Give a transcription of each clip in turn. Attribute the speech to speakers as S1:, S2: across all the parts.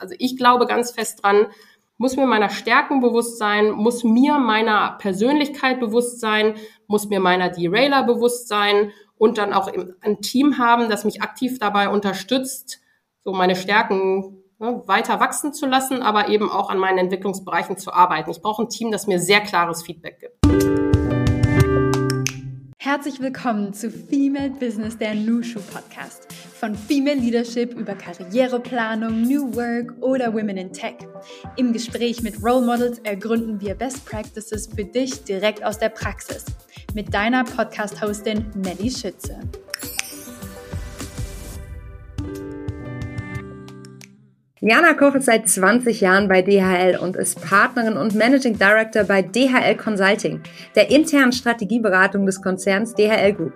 S1: Also ich glaube ganz fest dran, muss mir meiner Stärken bewusst sein, muss mir meiner Persönlichkeit bewusst sein, muss mir meiner Derailer bewusst sein und dann auch ein Team haben, das mich aktiv dabei unterstützt, so meine Stärken ne, weiter wachsen zu lassen, aber eben auch an meinen Entwicklungsbereichen zu arbeiten. Ich brauche ein Team, das mir sehr klares Feedback gibt.
S2: Herzlich willkommen zu Female Business, der Nushu Podcast. Von Female Leadership über Karriereplanung, New Work oder Women in Tech. Im Gespräch mit Role Models ergründen wir Best Practices für dich direkt aus der Praxis. Mit deiner Podcast-Hostin Melly Schütze.
S3: Jana Koch ist seit 20 Jahren bei DHL und ist Partnerin und Managing Director bei DHL Consulting, der internen Strategieberatung des Konzerns DHL Group.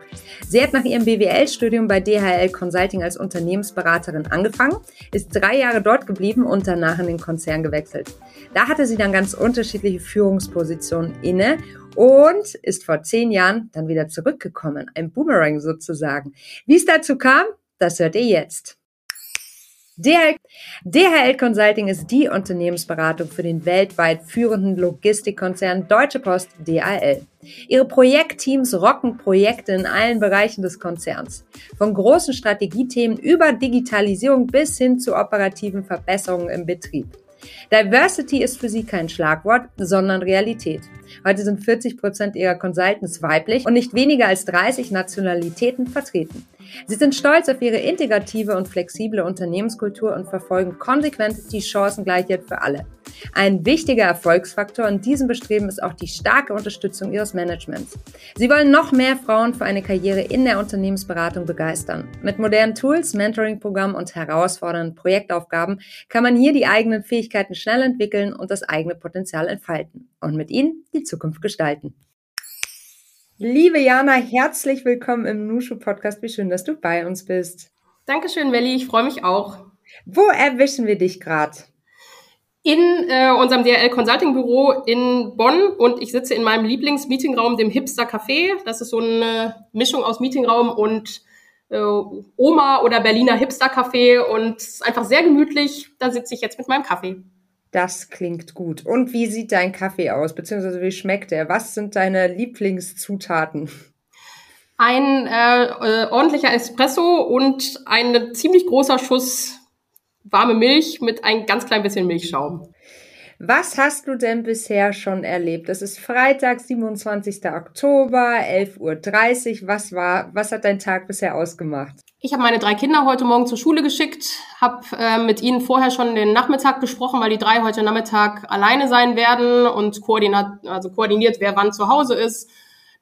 S3: Sie hat nach ihrem BWL-Studium bei DHL Consulting als Unternehmensberaterin angefangen, ist drei Jahre dort geblieben und danach in den Konzern gewechselt. Da hatte sie dann ganz unterschiedliche Führungspositionen inne und ist vor zehn Jahren dann wieder zurückgekommen, ein Boomerang sozusagen. Wie es dazu kam, das hört ihr jetzt. DHL, DHL Consulting ist die Unternehmensberatung für den weltweit führenden Logistikkonzern Deutsche Post DHL. Ihre Projektteams rocken Projekte in allen Bereichen des Konzerns. Von großen Strategiethemen über Digitalisierung bis hin zu operativen Verbesserungen im Betrieb. Diversity ist für sie kein Schlagwort, sondern Realität. Heute sind 40 Prozent ihrer Consultants weiblich und nicht weniger als 30 Nationalitäten vertreten. Sie sind stolz auf ihre integrative und flexible Unternehmenskultur und verfolgen konsequent die Chancengleichheit für alle. Ein wichtiger Erfolgsfaktor in diesem Bestreben ist auch die starke Unterstützung ihres Managements. Sie wollen noch mehr Frauen für eine Karriere in der Unternehmensberatung begeistern. Mit modernen Tools, Mentoring-Programmen und herausfordernden Projektaufgaben kann man hier die eigenen Fähigkeiten schnell entwickeln und das eigene Potenzial entfalten und mit ihnen die Zukunft gestalten. Liebe Jana, herzlich willkommen im Nushu Podcast. Wie schön, dass du bei uns bist.
S1: Dankeschön, Welli. Ich freue mich auch.
S3: Wo erwischen wir dich gerade?
S1: In äh, unserem DRL Consulting Büro in Bonn und ich sitze in meinem Lieblingsmeetingraum, dem Hipster Café. Das ist so eine Mischung aus Meetingraum und äh, Oma oder Berliner Hipster Café und es ist einfach sehr gemütlich. Da sitze ich jetzt mit meinem Kaffee.
S3: Das klingt gut. Und wie sieht dein Kaffee aus, beziehungsweise wie schmeckt er? Was sind deine Lieblingszutaten?
S1: Ein äh, äh, ordentlicher Espresso und ein ziemlich großer Schuss warme Milch mit ein ganz klein bisschen Milchschaum.
S3: Was hast du denn bisher schon erlebt? Es ist Freitag, 27. Oktober, 11.30 Uhr. Was war, was hat dein Tag bisher ausgemacht?
S1: Ich habe meine drei Kinder heute Morgen zur Schule geschickt, habe äh, mit ihnen vorher schon den Nachmittag besprochen, weil die drei heute Nachmittag alleine sein werden und koordiniert, also koordiniert, wer wann zu Hause ist.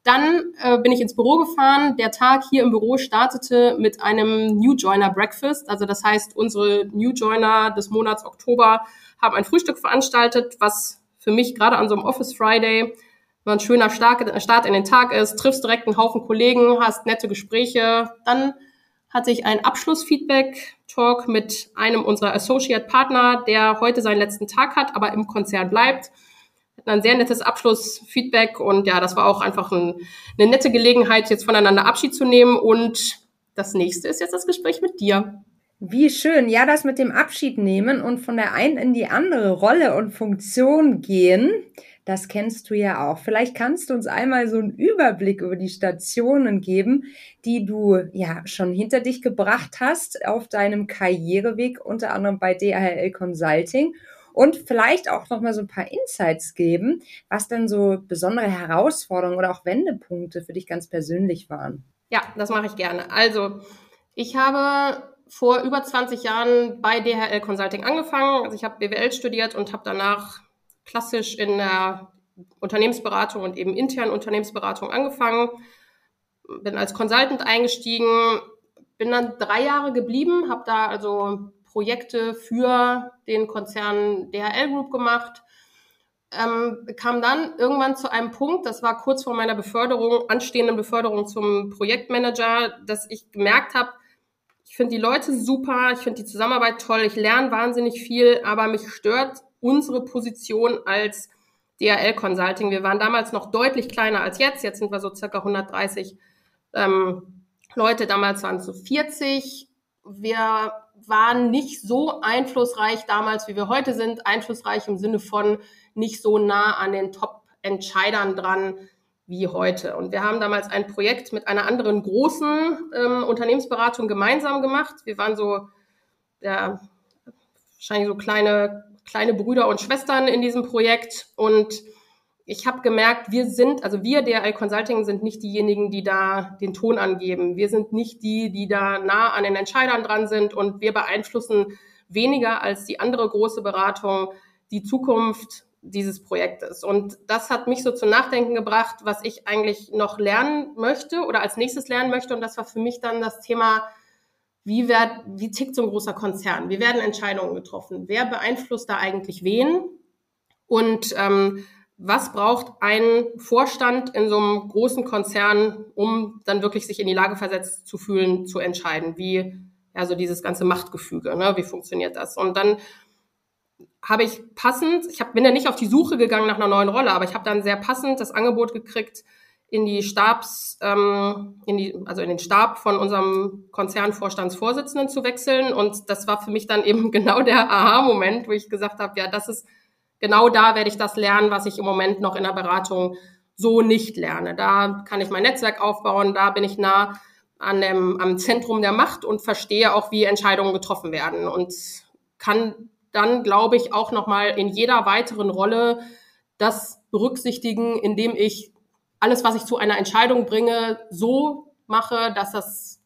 S1: Dann äh, bin ich ins Büro gefahren. Der Tag hier im Büro startete mit einem New Joiner Breakfast. Also das heißt, unsere New Joiner des Monats Oktober haben ein Frühstück veranstaltet, was für mich gerade an so einem Office Friday ein schöner Start in den Tag ist. Triffst direkt einen Haufen Kollegen, hast nette Gespräche. Dann hatte ich ein Abschlussfeedback-Talk mit einem unserer Associate-Partner, der heute seinen letzten Tag hat, aber im Konzern bleibt. Ein sehr nettes Abschlussfeedback und ja, das war auch einfach ein, eine nette Gelegenheit, jetzt voneinander Abschied zu nehmen. Und das nächste ist jetzt das Gespräch mit dir.
S3: Wie schön. Ja, das mit dem Abschied nehmen und von der einen in die andere Rolle und Funktion gehen das kennst du ja auch. Vielleicht kannst du uns einmal so einen Überblick über die Stationen geben, die du ja schon hinter dich gebracht hast auf deinem Karriereweg, unter anderem bei DHL Consulting und vielleicht auch noch mal so ein paar Insights geben, was denn so besondere Herausforderungen oder auch Wendepunkte für dich ganz persönlich waren.
S1: Ja, das mache ich gerne. Also, ich habe vor über 20 Jahren bei DHL Consulting angefangen. Also ich habe BWL studiert und habe danach klassisch in der Unternehmensberatung und eben internen Unternehmensberatung angefangen, bin als Consultant eingestiegen, bin dann drei Jahre geblieben, habe da also Projekte für den Konzern DHL Group gemacht, ähm, kam dann irgendwann zu einem Punkt, das war kurz vor meiner Beförderung, anstehenden Beförderung zum Projektmanager, dass ich gemerkt habe, ich finde die Leute super, ich finde die Zusammenarbeit toll, ich lerne wahnsinnig viel, aber mich stört unsere Position als DHL Consulting. Wir waren damals noch deutlich kleiner als jetzt. Jetzt sind wir so circa 130 ähm, Leute. Damals waren es so 40. Wir waren nicht so einflussreich damals, wie wir heute sind. Einflussreich im Sinne von nicht so nah an den Top-Entscheidern dran wie heute. Und wir haben damals ein Projekt mit einer anderen großen ähm, Unternehmensberatung gemeinsam gemacht. Wir waren so, ja, wahrscheinlich so kleine, kleine Brüder und Schwestern in diesem Projekt. Und ich habe gemerkt, wir sind, also wir DRL Consulting sind nicht diejenigen, die da den Ton angeben. Wir sind nicht die, die da nah an den Entscheidern dran sind und wir beeinflussen weniger als die andere große Beratung die Zukunft dieses Projektes. Und das hat mich so zum Nachdenken gebracht, was ich eigentlich noch lernen möchte oder als nächstes lernen möchte. Und das war für mich dann das Thema, wie, werd, wie tickt so ein großer Konzern? Wie werden Entscheidungen getroffen? Wer beeinflusst da eigentlich wen? Und ähm, was braucht ein Vorstand in so einem großen Konzern, um dann wirklich sich in die Lage versetzt zu fühlen, zu entscheiden? Wie, also dieses ganze Machtgefüge, ne? wie funktioniert das? Und dann habe ich passend, ich hab, bin ja nicht auf die Suche gegangen nach einer neuen Rolle, aber ich habe dann sehr passend das Angebot gekriegt, in die Stabs, ähm, in die, also in den Stab von unserem Konzernvorstandsvorsitzenden zu wechseln. Und das war für mich dann eben genau der Aha-Moment, wo ich gesagt habe, ja, das ist genau da werde ich das lernen, was ich im Moment noch in der Beratung so nicht lerne. Da kann ich mein Netzwerk aufbauen, da bin ich nah an dem, am Zentrum der Macht und verstehe auch, wie Entscheidungen getroffen werden und kann dann, glaube ich, auch nochmal in jeder weiteren Rolle das berücksichtigen, indem ich alles, was ich zu einer Entscheidung bringe, so mache, dass das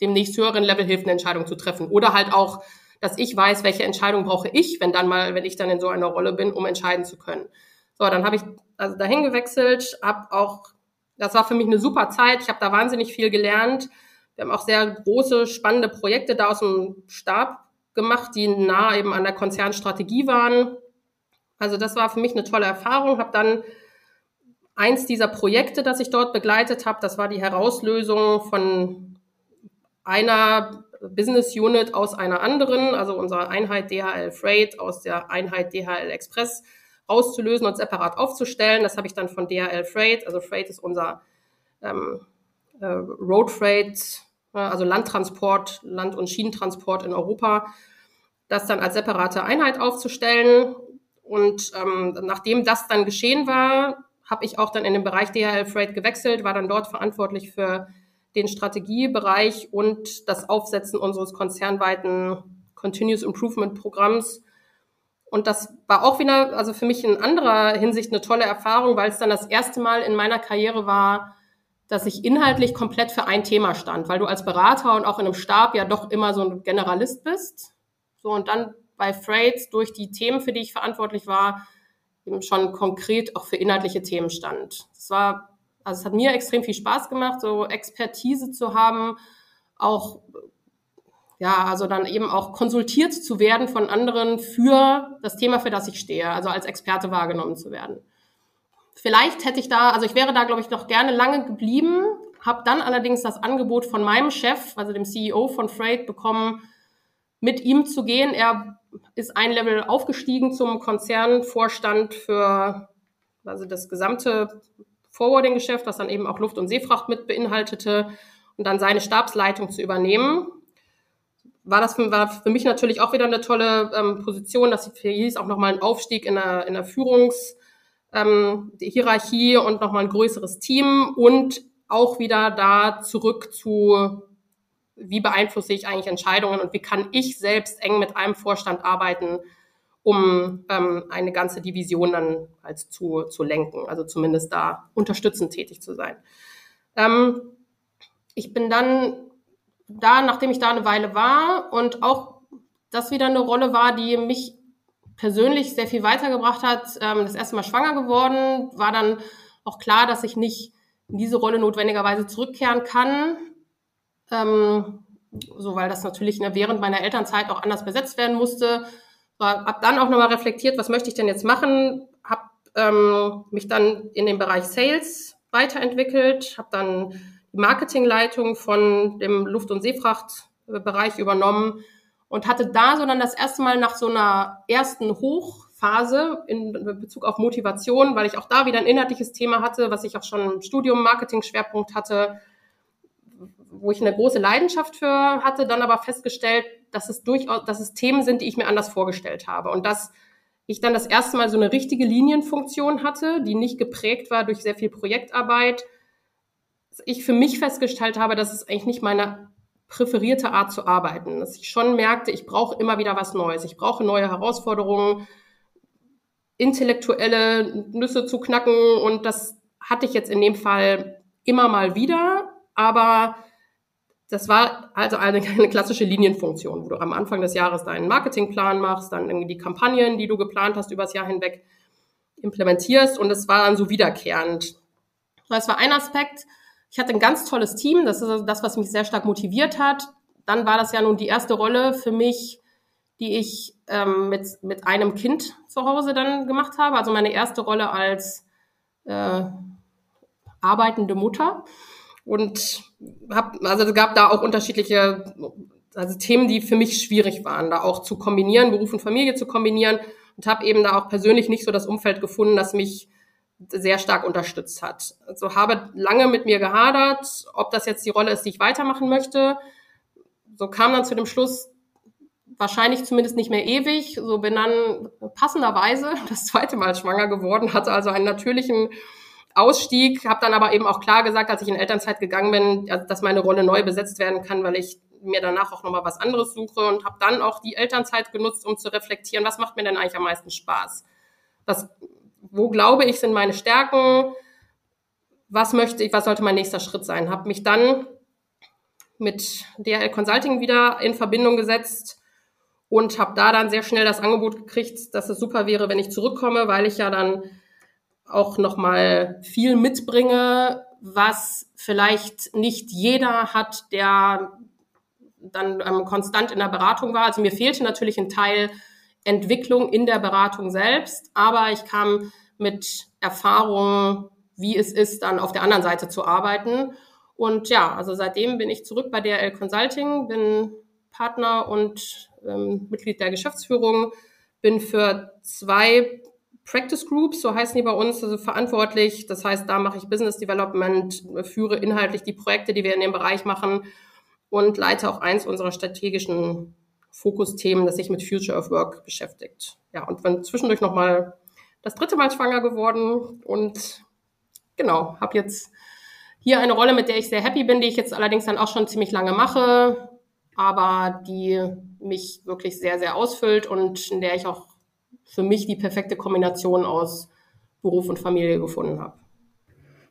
S1: dem nächsthöheren Level hilft, eine Entscheidung zu treffen. Oder halt auch dass ich weiß, welche Entscheidung brauche ich, wenn dann mal, wenn ich dann in so einer Rolle bin, um entscheiden zu können. So, dann habe ich also dahin gewechselt, habe auch, das war für mich eine super Zeit. Ich habe da wahnsinnig viel gelernt. Wir haben auch sehr große, spannende Projekte da aus dem Stab gemacht, die nah eben an der Konzernstrategie waren. Also das war für mich eine tolle Erfahrung. Habe dann eins dieser Projekte, das ich dort begleitet habe, das war die Herauslösung von einer Business Unit aus einer anderen, also unsere Einheit DHL Freight aus der Einheit DHL Express auszulösen und separat aufzustellen. Das habe ich dann von DHL Freight, also Freight ist unser ähm, äh, Road Freight, also Landtransport, Land- und Schienentransport in Europa, das dann als separate Einheit aufzustellen. Und ähm, nachdem das dann geschehen war, habe ich auch dann in den Bereich DHL Freight gewechselt, war dann dort verantwortlich für den Strategiebereich und das Aufsetzen unseres konzernweiten Continuous Improvement Programms. Und das war auch wieder, also für mich in anderer Hinsicht eine tolle Erfahrung, weil es dann das erste Mal in meiner Karriere war, dass ich inhaltlich komplett für ein Thema stand, weil du als Berater und auch in einem Stab ja doch immer so ein Generalist bist. So und dann bei Freight durch die Themen, für die ich verantwortlich war, eben schon konkret auch für inhaltliche Themen stand. Das war also es hat mir extrem viel Spaß gemacht, so Expertise zu haben, auch ja, also dann eben auch konsultiert zu werden von anderen für das Thema, für das ich stehe, also als Experte wahrgenommen zu werden. Vielleicht hätte ich da, also ich wäre da, glaube ich, noch gerne lange geblieben, habe dann allerdings das Angebot von meinem Chef, also dem CEO von Freight, bekommen, mit ihm zu gehen. Er ist ein Level aufgestiegen zum Konzernvorstand für also das gesamte Forwarding-Geschäft, was dann eben auch Luft- und Seefracht mit beinhaltete und dann seine Stabsleitung zu übernehmen. War das für, war für mich natürlich auch wieder eine tolle ähm, Position, dass hieß auch nochmal ein Aufstieg in der, in der Führungshierarchie ähm, und nochmal ein größeres Team und auch wieder da zurück zu, wie beeinflusse ich eigentlich Entscheidungen und wie kann ich selbst eng mit einem Vorstand arbeiten, um ähm, eine ganze Division dann halt zu, zu lenken, also zumindest da unterstützend tätig zu sein. Ähm, ich bin dann da, nachdem ich da eine Weile war und auch das wieder eine Rolle war, die mich persönlich sehr viel weitergebracht hat, ähm, das erste Mal schwanger geworden, war dann auch klar, dass ich nicht in diese Rolle notwendigerweise zurückkehren kann. Ähm, so, weil das natürlich ne, während meiner Elternzeit auch anders besetzt werden musste. Habe dann auch nochmal reflektiert, was möchte ich denn jetzt machen, habe ähm, mich dann in den Bereich Sales weiterentwickelt, habe dann die Marketingleitung von dem Luft- und Seefrachtbereich übernommen und hatte da so dann das erste Mal nach so einer ersten Hochphase in Bezug auf Motivation, weil ich auch da wieder ein inhaltliches Thema hatte, was ich auch schon im Studium Marketing-Schwerpunkt hatte, wo ich eine große Leidenschaft für hatte, dann aber festgestellt, dass es durchaus, dass es Themen sind, die ich mir anders vorgestellt habe. Und dass ich dann das erste Mal so eine richtige Linienfunktion hatte, die nicht geprägt war durch sehr viel Projektarbeit. Ich für mich festgestellt habe, dass es eigentlich nicht meine präferierte Art zu arbeiten. Dass ich schon merkte, ich brauche immer wieder was Neues. Ich brauche neue Herausforderungen, intellektuelle Nüsse zu knacken. Und das hatte ich jetzt in dem Fall immer mal wieder. Aber das war also eine, eine klassische Linienfunktion, wo du am Anfang des Jahres deinen Marketingplan machst, dann irgendwie die Kampagnen, die du geplant hast, übers Jahr hinweg implementierst. Und es war dann so wiederkehrend. Das war ein Aspekt. Ich hatte ein ganz tolles Team, das ist also das, was mich sehr stark motiviert hat. Dann war das ja nun die erste Rolle für mich, die ich ähm, mit, mit einem Kind zu Hause dann gemacht habe. Also meine erste Rolle als äh, arbeitende Mutter. Und hab, also es gab da auch unterschiedliche also Themen, die für mich schwierig waren, da auch zu kombinieren, Beruf und Familie zu kombinieren. Und habe eben da auch persönlich nicht so das Umfeld gefunden, das mich sehr stark unterstützt hat. Also habe lange mit mir gehadert, ob das jetzt die Rolle ist, die ich weitermachen möchte. So kam dann zu dem Schluss, wahrscheinlich zumindest nicht mehr ewig. So bin dann passenderweise das zweite Mal schwanger geworden, hatte also einen natürlichen Ausstieg, habe dann aber eben auch klar gesagt, als ich in Elternzeit gegangen bin, dass meine Rolle neu besetzt werden kann, weil ich mir danach auch nochmal was anderes suche und habe dann auch die Elternzeit genutzt, um zu reflektieren, was macht mir denn eigentlich am meisten Spaß? Was wo glaube ich, sind meine Stärken, was möchte ich, was sollte mein nächster Schritt sein. Habe mich dann mit DHL Consulting wieder in Verbindung gesetzt und habe da dann sehr schnell das Angebot gekriegt, dass es super wäre, wenn ich zurückkomme, weil ich ja dann auch noch mal viel mitbringe, was vielleicht nicht jeder hat, der dann ähm, konstant in der Beratung war. Also mir fehlte natürlich ein Teil Entwicklung in der Beratung selbst, aber ich kam mit Erfahrung, wie es ist, dann auf der anderen Seite zu arbeiten. Und ja, also seitdem bin ich zurück bei DRL Consulting, bin Partner und ähm, Mitglied der Geschäftsführung, bin für zwei Practice Groups, so heißen die bei uns, also verantwortlich. Das heißt, da mache ich Business Development, führe inhaltlich die Projekte, die wir in dem Bereich machen und leite auch eins unserer strategischen Fokusthemen, das sich mit Future of Work beschäftigt. Ja, und wenn zwischendurch nochmal das dritte Mal schwanger geworden und genau, habe jetzt hier eine Rolle, mit der ich sehr happy bin, die ich jetzt allerdings dann auch schon ziemlich lange mache, aber die mich wirklich sehr, sehr ausfüllt und in der ich auch für mich die perfekte Kombination aus Beruf und Familie gefunden habe.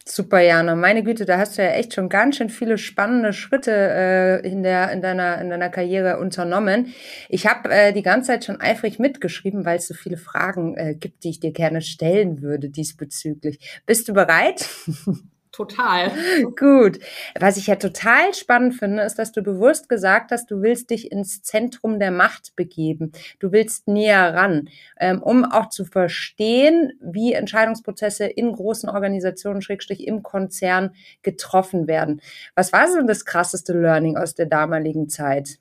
S3: Super, Jana. Meine Güte, da hast du ja echt schon ganz schön viele spannende Schritte äh, in, der, in, deiner, in deiner Karriere unternommen. Ich habe äh, die ganze Zeit schon eifrig mitgeschrieben, weil es so viele Fragen äh, gibt, die ich dir gerne stellen würde diesbezüglich. Bist du bereit?
S1: Total.
S3: Gut. Was ich ja total spannend finde, ist, dass du bewusst gesagt hast, du willst dich ins Zentrum der Macht begeben. Du willst näher ran, ähm, um auch zu verstehen, wie Entscheidungsprozesse in großen Organisationen, Schrägstrich im Konzern getroffen werden. Was war so das krasseste Learning aus der damaligen Zeit?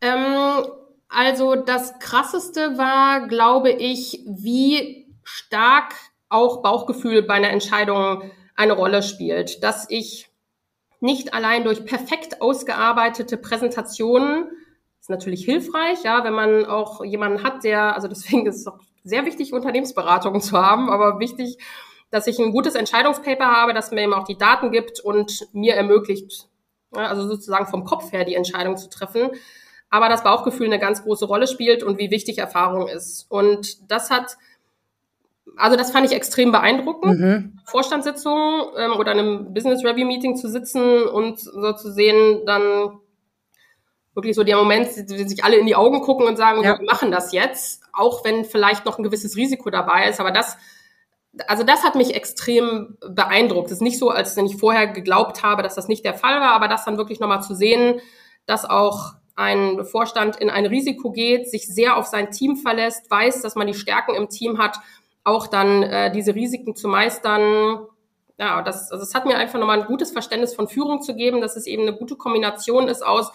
S1: Ähm, also das krasseste war, glaube ich, wie stark auch Bauchgefühl bei einer Entscheidung eine Rolle spielt, dass ich nicht allein durch perfekt ausgearbeitete Präsentationen, ist natürlich hilfreich, ja, wenn man auch jemanden hat, der, also deswegen ist es auch sehr wichtig, Unternehmensberatungen zu haben, aber wichtig, dass ich ein gutes Entscheidungspaper habe, das mir eben auch die Daten gibt und mir ermöglicht, ja, also sozusagen vom Kopf her die Entscheidung zu treffen. Aber das Bauchgefühl eine ganz große Rolle spielt und wie wichtig Erfahrung ist. Und das hat also das fand ich extrem beeindruckend. Mhm. Vorstandssitzung ähm, oder einem Business Review Meeting zu sitzen und so zu sehen, dann wirklich so der Moment, die sich alle in die Augen gucken und sagen, ja. wir machen das jetzt, auch wenn vielleicht noch ein gewisses Risiko dabei ist. Aber das, also das hat mich extrem beeindruckt. Es ist nicht so, als wenn ich vorher geglaubt habe, dass das nicht der Fall war, aber das dann wirklich nochmal zu sehen, dass auch ein Vorstand in ein Risiko geht, sich sehr auf sein Team verlässt, weiß, dass man die Stärken im Team hat auch dann äh, diese Risiken zu meistern. Ja, das, also es hat mir einfach nochmal ein gutes Verständnis von Führung zu geben, dass es eben eine gute Kombination ist aus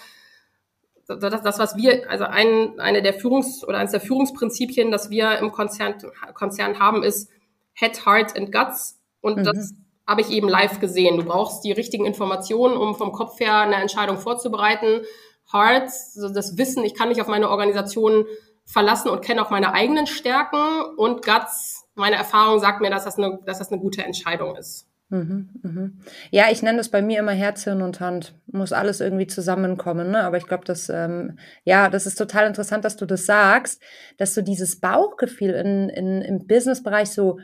S1: das, das was wir, also ein, eine der Führungs- oder eines der Führungsprinzipien, das wir im Konzern, Konzern haben, ist Head, Heart and Guts. Und mhm. das habe ich eben live gesehen. Du brauchst die richtigen Informationen, um vom Kopf her eine Entscheidung vorzubereiten. Hard, also das Wissen, ich kann mich auf meine Organisation verlassen und kenne auch meine eigenen Stärken. Und Guts, meine Erfahrung sagt mir, dass das eine, dass das eine gute Entscheidung ist.
S3: Mhm, mhm. Ja, ich nenne das bei mir immer Herz, Hirn und Hand. Muss alles irgendwie zusammenkommen. Ne? Aber ich glaube, das, ähm, ja, das ist total interessant, dass du das sagst, dass du dieses Bauchgefühl in, in, im Businessbereich so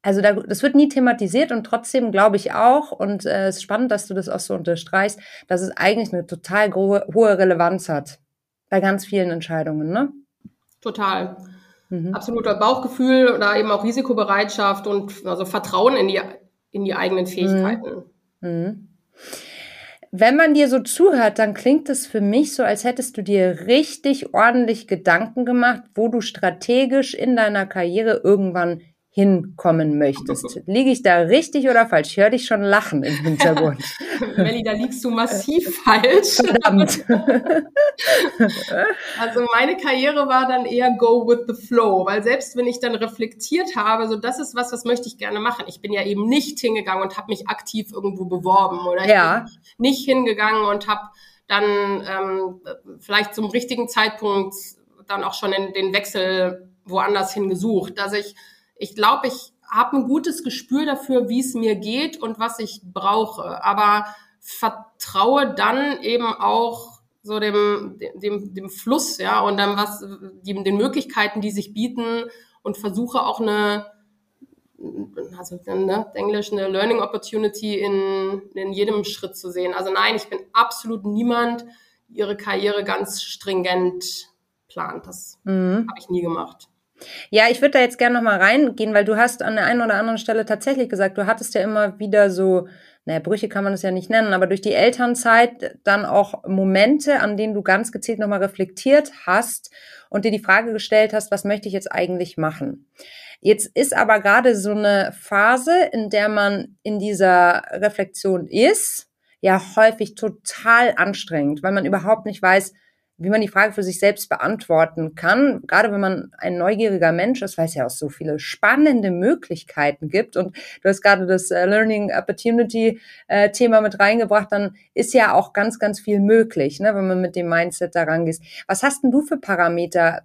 S3: also da, das wird nie thematisiert und trotzdem glaube ich auch, und äh, es äh, ist spannend, dass du das auch so unterstreichst, dass es eigentlich eine total hohe, hohe Relevanz hat bei ganz vielen Entscheidungen, ne?
S1: Total. Mhm. Absoluter Bauchgefühl oder eben auch Risikobereitschaft und also Vertrauen in die, in die eigenen mhm. Fähigkeiten. Mhm.
S3: Wenn man dir so zuhört, dann klingt es für mich so, als hättest du dir richtig ordentlich Gedanken gemacht, wo du strategisch in deiner Karriere irgendwann hinkommen möchtest. Liege ich da richtig oder falsch? Ich höre dich schon lachen im Hintergrund.
S1: Melli, da liegst du massiv falsch. Verdammt. also meine Karriere war dann eher go with the flow, weil selbst wenn ich dann reflektiert habe, so das ist was, was möchte ich gerne machen. Ich bin ja eben nicht hingegangen und habe mich aktiv irgendwo beworben oder ich ja. bin nicht hingegangen und habe dann ähm, vielleicht zum richtigen Zeitpunkt dann auch schon in den Wechsel woanders hingesucht, dass ich ich glaube, ich habe ein gutes Gespür dafür, wie es mir geht und was ich brauche. Aber vertraue dann eben auch so dem, dem, dem Fluss, ja, und dann was, die, den Möglichkeiten, die sich bieten und versuche auch eine, also ne, Englisch, eine Learning Opportunity in, in jedem Schritt zu sehen. Also nein, ich bin absolut niemand, ihre Karriere ganz stringent plant. Das mhm. habe ich nie gemacht.
S3: Ja, ich würde da jetzt gerne nochmal reingehen, weil du hast an der einen oder anderen Stelle tatsächlich gesagt, du hattest ja immer wieder so, naja, Brüche kann man es ja nicht nennen, aber durch die Elternzeit dann auch Momente, an denen du ganz gezielt nochmal reflektiert hast und dir die Frage gestellt hast, was möchte ich jetzt eigentlich machen? Jetzt ist aber gerade so eine Phase, in der man in dieser Reflexion ist, ja häufig total anstrengend, weil man überhaupt nicht weiß, wie man die Frage für sich selbst beantworten kann. Gerade wenn man ein neugieriger Mensch ist, weil es ja auch so viele spannende Möglichkeiten gibt. Und du hast gerade das äh, Learning Opportunity äh, Thema mit reingebracht, dann ist ja auch ganz, ganz viel möglich, ne, wenn man mit dem Mindset daran geht. Was hast denn du für Parameter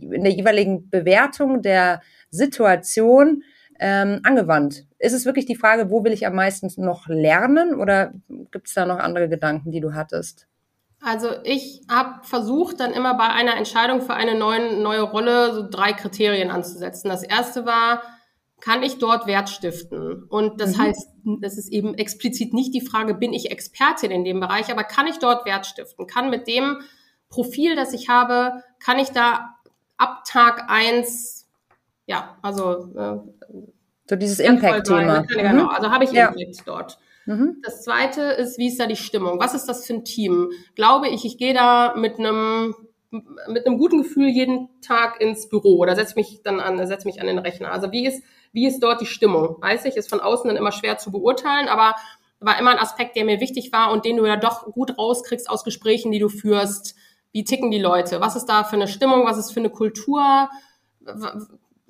S3: in der jeweiligen Bewertung der Situation ähm, angewandt? Ist es wirklich die Frage, wo will ich am meisten noch lernen oder gibt es da noch andere Gedanken, die du hattest?
S1: Also ich habe versucht, dann immer bei einer Entscheidung für eine neue, neue Rolle so drei Kriterien anzusetzen. Das erste war, kann ich dort Wert stiften? Und das mhm. heißt, das ist eben explizit nicht die Frage, bin ich Expertin in dem Bereich, aber kann ich dort Wert stiften? Kann mit dem Profil, das ich habe, kann ich da ab Tag eins, ja, also äh,
S3: so dieses Impact-Thema.
S1: Mhm. Genau, also habe ich ja. Impact dort. Mhm. Das zweite ist, wie ist da die Stimmung? Was ist das für ein Team? Glaube ich, ich gehe da mit einem mit einem guten Gefühl jeden Tag ins Büro oder setze mich dann an, setze mich an den Rechner. Also wie ist, wie ist dort die Stimmung? Weiß ich, ist von außen dann immer schwer zu beurteilen, aber war immer ein Aspekt, der mir wichtig war und den du ja doch gut rauskriegst aus Gesprächen, die du führst. Wie ticken die Leute? Was ist da für eine Stimmung? Was ist für eine Kultur?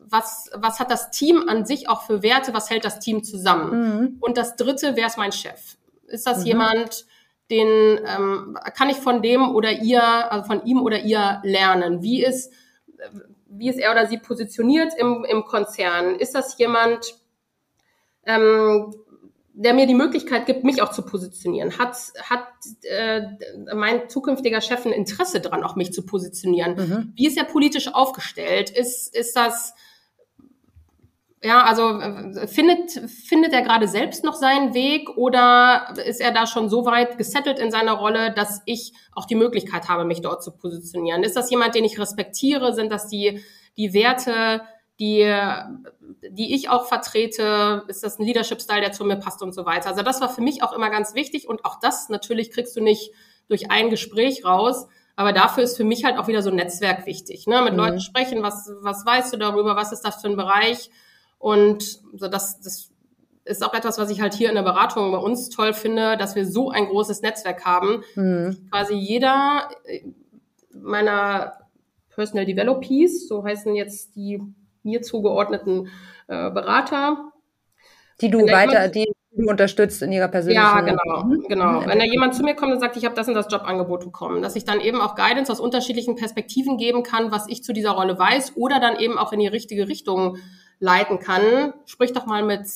S1: Was, was hat das Team an sich auch für Werte, was hält das Team zusammen? Mhm. Und das dritte, wer ist mein Chef? Ist das mhm. jemand, den ähm, kann ich von dem oder ihr, also von ihm oder ihr lernen? Wie ist, wie ist er oder sie positioniert im, im Konzern? Ist das jemand, ähm, der mir die Möglichkeit gibt, mich auch zu positionieren. Hat, hat äh, mein zukünftiger Chef ein Interesse daran, auch mich zu positionieren? Mhm. Wie ist er politisch aufgestellt? Ist, ist das ja, also äh, findet, findet er gerade selbst noch seinen Weg oder ist er da schon so weit gesettelt in seiner Rolle, dass ich auch die Möglichkeit habe, mich dort zu positionieren? Ist das jemand, den ich respektiere? Sind das die, die Werte, die, die ich auch vertrete? Ist das ein Leadership-Style, der zu mir passt und so weiter? Also das war für mich auch immer ganz wichtig und auch das natürlich kriegst du nicht durch ein Gespräch raus. Aber dafür ist für mich halt auch wieder so ein Netzwerk wichtig. Ne? Mit mhm. Leuten sprechen, was, was weißt du darüber, was ist das für ein Bereich? Und so das, das ist auch etwas, was ich halt hier in der Beratung bei uns toll finde, dass wir so ein großes Netzwerk haben. Mhm. Quasi jeder meiner Personal Developees, so heißen jetzt die mir zugeordneten äh, Berater.
S3: Die du weiter, die du unterstützt in ihrer persönlichen
S1: Ja, genau, mhm. genau. Wenn da jemand zu mir kommt und sagt, ich habe das und das Jobangebot bekommen, dass ich dann eben auch Guidance aus unterschiedlichen Perspektiven geben kann, was ich zu dieser Rolle weiß oder dann eben auch in die richtige Richtung leiten kann. Sprich doch mal mit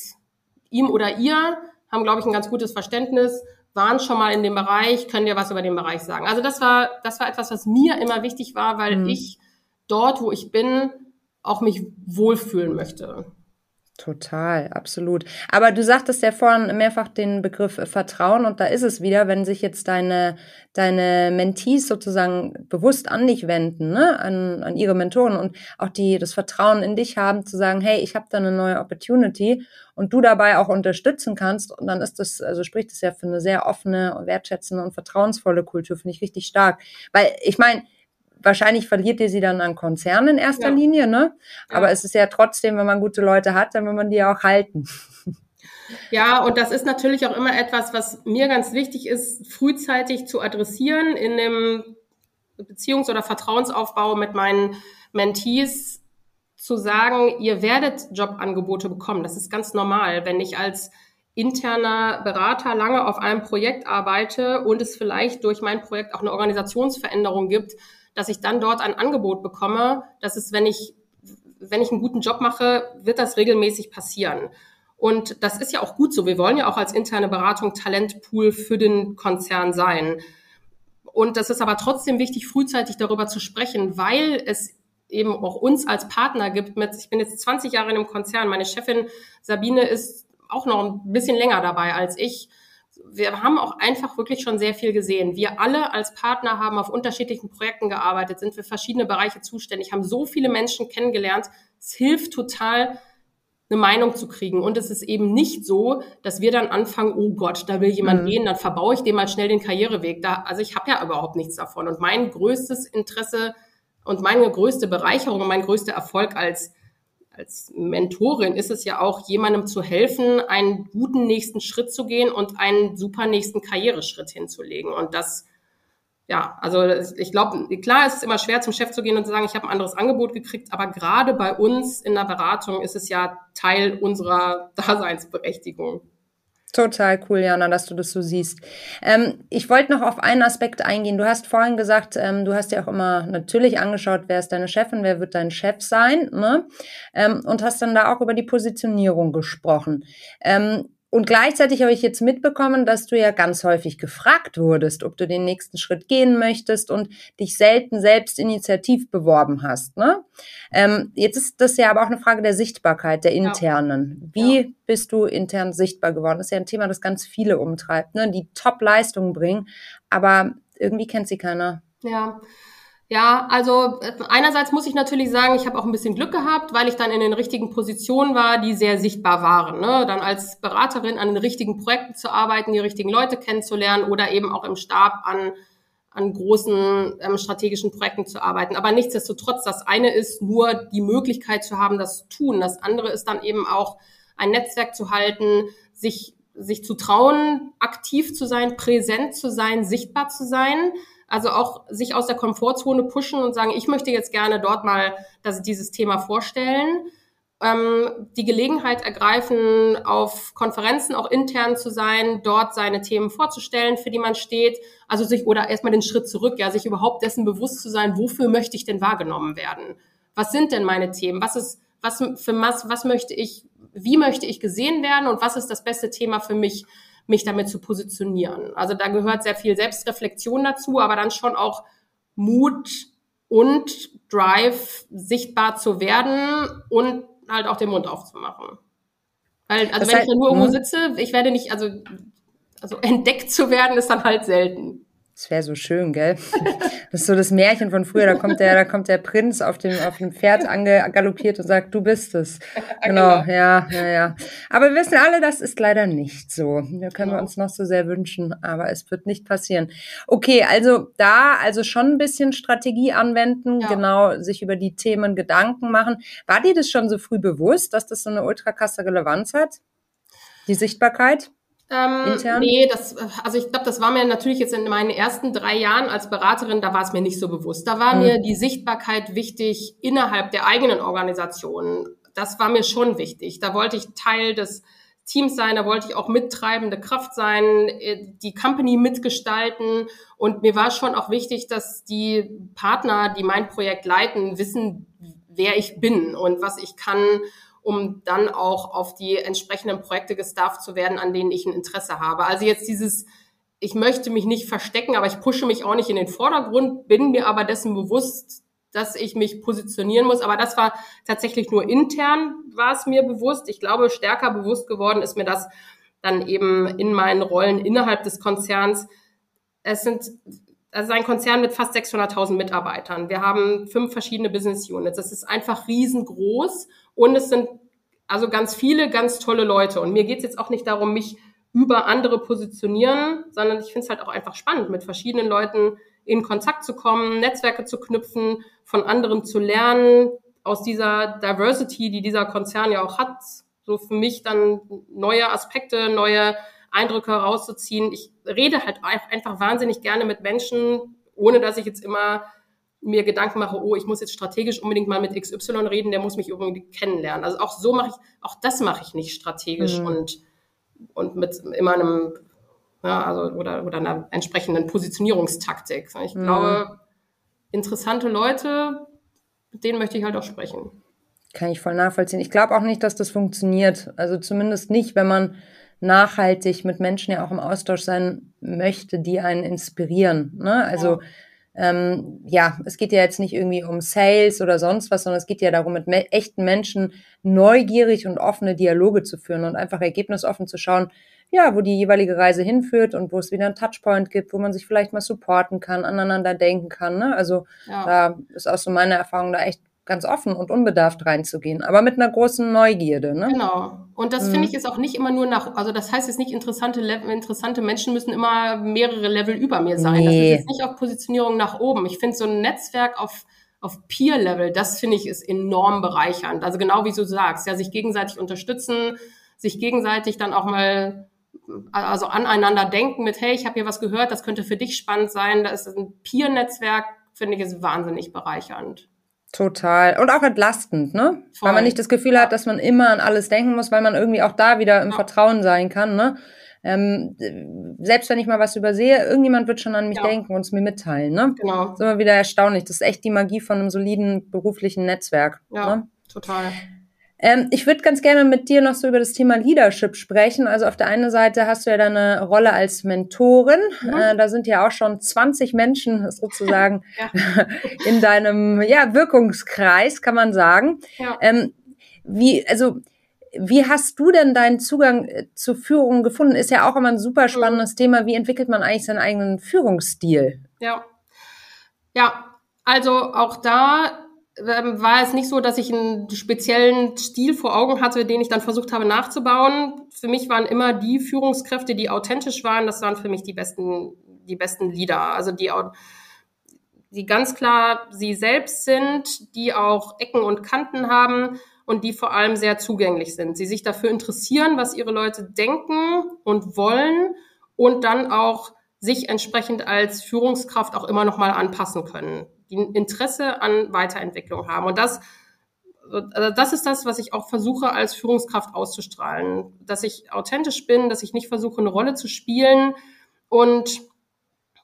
S1: ihm oder ihr, haben, glaube ich, ein ganz gutes Verständnis, waren schon mal in dem Bereich, können dir was über den Bereich sagen. Also das war, das war etwas, was mir immer wichtig war, weil mhm. ich dort, wo ich bin, auch mich wohlfühlen möchte.
S3: Total, absolut. Aber du sagtest ja vorhin mehrfach den Begriff Vertrauen und da ist es wieder, wenn sich jetzt deine, deine Mentees sozusagen bewusst an dich wenden, ne? an, an ihre Mentoren und auch die das Vertrauen in dich haben, zu sagen, hey, ich habe da eine neue Opportunity und du dabei auch unterstützen kannst und dann ist das, also spricht es ja für eine sehr offene, wertschätzende und vertrauensvolle Kultur, finde ich richtig stark. Weil ich meine, wahrscheinlich verliert ihr sie dann an Konzernen in erster ja. Linie, ne? Aber ja. es ist ja trotzdem, wenn man gute Leute hat, dann will man die auch halten.
S1: Ja, und das ist natürlich auch immer etwas, was mir ganz wichtig ist, frühzeitig zu adressieren in dem Beziehungs- oder Vertrauensaufbau mit meinen Mentees, zu sagen, ihr werdet Jobangebote bekommen. Das ist ganz normal. Wenn ich als interner Berater lange auf einem Projekt arbeite und es vielleicht durch mein Projekt auch eine Organisationsveränderung gibt, dass ich dann dort ein Angebot bekomme. Das ist, wenn ich, wenn ich einen guten Job mache, wird das regelmäßig passieren. Und das ist ja auch gut so. Wir wollen ja auch als interne Beratung Talentpool für den Konzern sein. Und das ist aber trotzdem wichtig, frühzeitig darüber zu sprechen, weil es eben auch uns als Partner gibt mit, ich bin jetzt 20 Jahre in einem Konzern, meine Chefin Sabine ist auch noch ein bisschen länger dabei als ich wir haben auch einfach wirklich schon sehr viel gesehen. Wir alle als Partner haben auf unterschiedlichen Projekten gearbeitet, sind für verschiedene Bereiche zuständig, haben so viele Menschen kennengelernt. Es hilft total, eine Meinung zu kriegen. Und es ist eben nicht so, dass wir dann anfangen, oh Gott, da will jemand mhm. gehen, dann verbaue ich dem mal schnell den Karriereweg. Da, also ich habe ja überhaupt nichts davon. Und mein größtes Interesse und meine größte Bereicherung und mein größter Erfolg als als Mentorin ist es ja auch, jemandem zu helfen, einen guten nächsten Schritt zu gehen und einen super nächsten Karriereschritt hinzulegen. Und das, ja, also ich glaube, klar ist es immer schwer, zum Chef zu gehen und zu sagen, ich habe ein anderes Angebot gekriegt, aber gerade bei uns in der Beratung ist es ja Teil unserer Daseinsberechtigung.
S3: Total cool, Jana, dass du das so siehst. Ähm, ich wollte noch auf einen Aspekt eingehen. Du hast vorhin gesagt, ähm, du hast ja auch immer natürlich angeschaut, wer ist deine Chefin, wer wird dein Chef sein, ne? Ähm, und hast dann da auch über die Positionierung gesprochen. Und gleichzeitig habe ich jetzt mitbekommen, dass du ja ganz häufig gefragt wurdest, ob du den nächsten Schritt gehen möchtest und dich selten selbst initiativ beworben hast. Ne? Ähm, jetzt ist das ja aber auch eine Frage der Sichtbarkeit, der internen. Ja. Wie ja. bist du intern sichtbar geworden? Das ist ja ein Thema, das ganz viele umtreibt, ne? die Top-Leistungen bringen, aber irgendwie kennt sie keiner.
S1: Ja, ja, also äh, einerseits muss ich natürlich sagen, ich habe auch ein bisschen Glück gehabt, weil ich dann in den richtigen Positionen war, die sehr sichtbar waren. Ne? Dann als Beraterin an den richtigen Projekten zu arbeiten, die richtigen Leute kennenzulernen oder eben auch im Stab an, an großen ähm, strategischen Projekten zu arbeiten. Aber nichtsdestotrotz, das eine ist nur die Möglichkeit zu haben, das zu tun. Das andere ist dann eben auch ein Netzwerk zu halten, sich, sich zu trauen, aktiv zu sein, präsent zu sein, sichtbar zu sein also auch sich aus der Komfortzone pushen und sagen, ich möchte jetzt gerne dort mal das, dieses Thema vorstellen. Ähm, die Gelegenheit ergreifen, auf Konferenzen auch intern zu sein, dort seine Themen vorzustellen, für die man steht. Also sich oder erstmal den Schritt zurück, ja, sich überhaupt dessen bewusst zu sein, wofür möchte ich denn wahrgenommen werden? Was sind denn meine Themen? Was ist, was für was, was möchte ich, wie möchte ich gesehen werden und was ist das beste Thema für mich? Mich damit zu positionieren. Also da gehört sehr viel Selbstreflexion dazu, aber dann schon auch Mut und Drive, sichtbar zu werden und halt auch den Mund aufzumachen. Weil, also das wenn heißt, ich nur irgendwo hm? sitze, ich werde nicht, also, also entdeckt zu werden, ist dann halt selten.
S3: Das wäre so schön, gell? Das ist so das Märchen von früher. Da kommt der, da kommt der Prinz auf dem, auf dem Pferd angaloppiert und sagt, du bist es. Genau, genau, ja, ja, ja. Aber wir wissen alle, das ist leider nicht so. Da können genau. wir uns noch so sehr wünschen, aber es wird nicht passieren. Okay, also da, also schon ein bisschen Strategie anwenden, ja. genau, sich über die Themen Gedanken machen. War dir das schon so früh bewusst, dass das so eine ultra krasse Relevanz hat? Die Sichtbarkeit?
S1: Ähm, Intern? Nee, das, also ich glaube, das war mir natürlich jetzt in meinen ersten drei Jahren als Beraterin, da war es mir nicht so bewusst. Da war mhm. mir die Sichtbarkeit wichtig innerhalb der eigenen Organisation. Das war mir schon wichtig. Da wollte ich Teil des Teams sein, da wollte ich auch mittreibende Kraft sein, äh, die Company mitgestalten. Und mir war schon auch wichtig, dass die Partner, die mein Projekt leiten, wissen, wer ich bin und was ich kann, um dann auch auf die entsprechenden Projekte gestafft zu werden, an denen ich ein Interesse habe. Also jetzt dieses, ich möchte mich nicht verstecken, aber ich pushe mich auch nicht in den Vordergrund, bin mir aber dessen bewusst, dass ich mich positionieren muss. Aber das war tatsächlich nur intern, war es mir bewusst. Ich glaube, stärker bewusst geworden ist mir das dann eben in meinen Rollen innerhalb des Konzerns. Es sind, also ein Konzern mit fast 600.000 Mitarbeitern. Wir haben fünf verschiedene Business Units. Das ist einfach riesengroß und es sind also ganz viele, ganz tolle Leute. Und mir geht es jetzt auch nicht darum, mich über andere positionieren, sondern ich finde es halt auch einfach spannend, mit verschiedenen Leuten in Kontakt zu kommen, Netzwerke zu knüpfen, von anderen zu lernen, aus dieser Diversity, die dieser Konzern ja auch hat, so für mich dann neue Aspekte, neue Eindrücke herauszuziehen. Ich rede halt einfach wahnsinnig gerne mit Menschen, ohne dass ich jetzt immer mir Gedanken mache, oh, ich muss jetzt strategisch unbedingt mal mit XY reden, der muss mich irgendwie kennenlernen. Also auch so mache ich, auch das mache ich nicht strategisch mhm. und, und mit immer einem ja, also, oder, oder einer entsprechenden Positionierungstaktik. Ich mhm. glaube, interessante Leute, mit denen möchte ich halt auch sprechen.
S3: Kann ich voll nachvollziehen. Ich glaube auch nicht, dass das funktioniert. Also zumindest nicht, wenn man nachhaltig mit Menschen ja auch im Austausch sein möchte, die einen inspirieren. Ne? Also ja. Ähm, ja, es geht ja jetzt nicht irgendwie um Sales oder sonst was, sondern es geht ja darum, mit me echten Menschen neugierig und offene Dialoge zu führen und einfach ergebnisoffen zu schauen, ja, wo die jeweilige Reise hinführt und wo es wieder einen Touchpoint gibt, wo man sich vielleicht mal supporten kann, aneinander denken kann. Ne? Also ja. da ist auch so meine Erfahrung, da echt ganz offen und unbedarft reinzugehen, aber mit einer großen Neugierde. Ne?
S1: Genau. Und das mhm. finde ich ist auch nicht immer nur nach, also das heißt jetzt nicht interessante, interessante Menschen müssen immer mehrere Level über mir sein. Nee. Das ist jetzt nicht auf Positionierung nach oben. Ich finde so ein Netzwerk auf auf Peer-Level, das finde ich ist enorm bereichernd. Also genau wie du sagst, ja, sich gegenseitig unterstützen, sich gegenseitig dann auch mal also aneinander denken mit, hey, ich habe hier was gehört, das könnte für dich spannend sein. Da ist ein Peer-Netzwerk, finde ich, ist wahnsinnig bereichernd.
S3: Total. Und auch entlastend, ne? Voll. Weil man nicht das Gefühl hat, dass man immer an alles denken muss, weil man irgendwie auch da wieder im ja. Vertrauen sein kann, ne? Ähm, selbst wenn ich mal was übersehe, irgendjemand wird schon an mich ja. denken und es mir mitteilen, ne? Genau. Das ist immer wieder erstaunlich. Das ist echt die Magie von einem soliden beruflichen Netzwerk.
S1: Ja, ne? total.
S3: Ähm, ich würde ganz gerne mit dir noch so über das Thema Leadership sprechen. Also auf der einen Seite hast du ja deine Rolle als Mentorin. Mhm. Äh, da sind ja auch schon 20 Menschen sozusagen ja. in deinem ja, Wirkungskreis, kann man sagen. Ja. Ähm, wie, also, wie hast du denn deinen Zugang äh, zur Führung gefunden? Ist ja auch immer ein super spannendes mhm. Thema. Wie entwickelt man eigentlich seinen eigenen Führungsstil?
S1: Ja. Ja, also auch da ähm, war es nicht so, dass ich einen speziellen Stil vor Augen hatte, den ich dann versucht habe nachzubauen. Für mich waren immer die Führungskräfte, die authentisch waren, das waren für mich die besten, die besten Leader. Also die, die ganz klar sie selbst sind, die auch Ecken und Kanten haben und die vor allem sehr zugänglich sind. Sie sich dafür interessieren, was ihre Leute denken und wollen und dann auch sich entsprechend als Führungskraft auch immer noch mal anpassen können die Interesse an Weiterentwicklung haben. Und das, also das ist das, was ich auch versuche als Führungskraft auszustrahlen, dass ich authentisch bin, dass ich nicht versuche, eine Rolle zu spielen und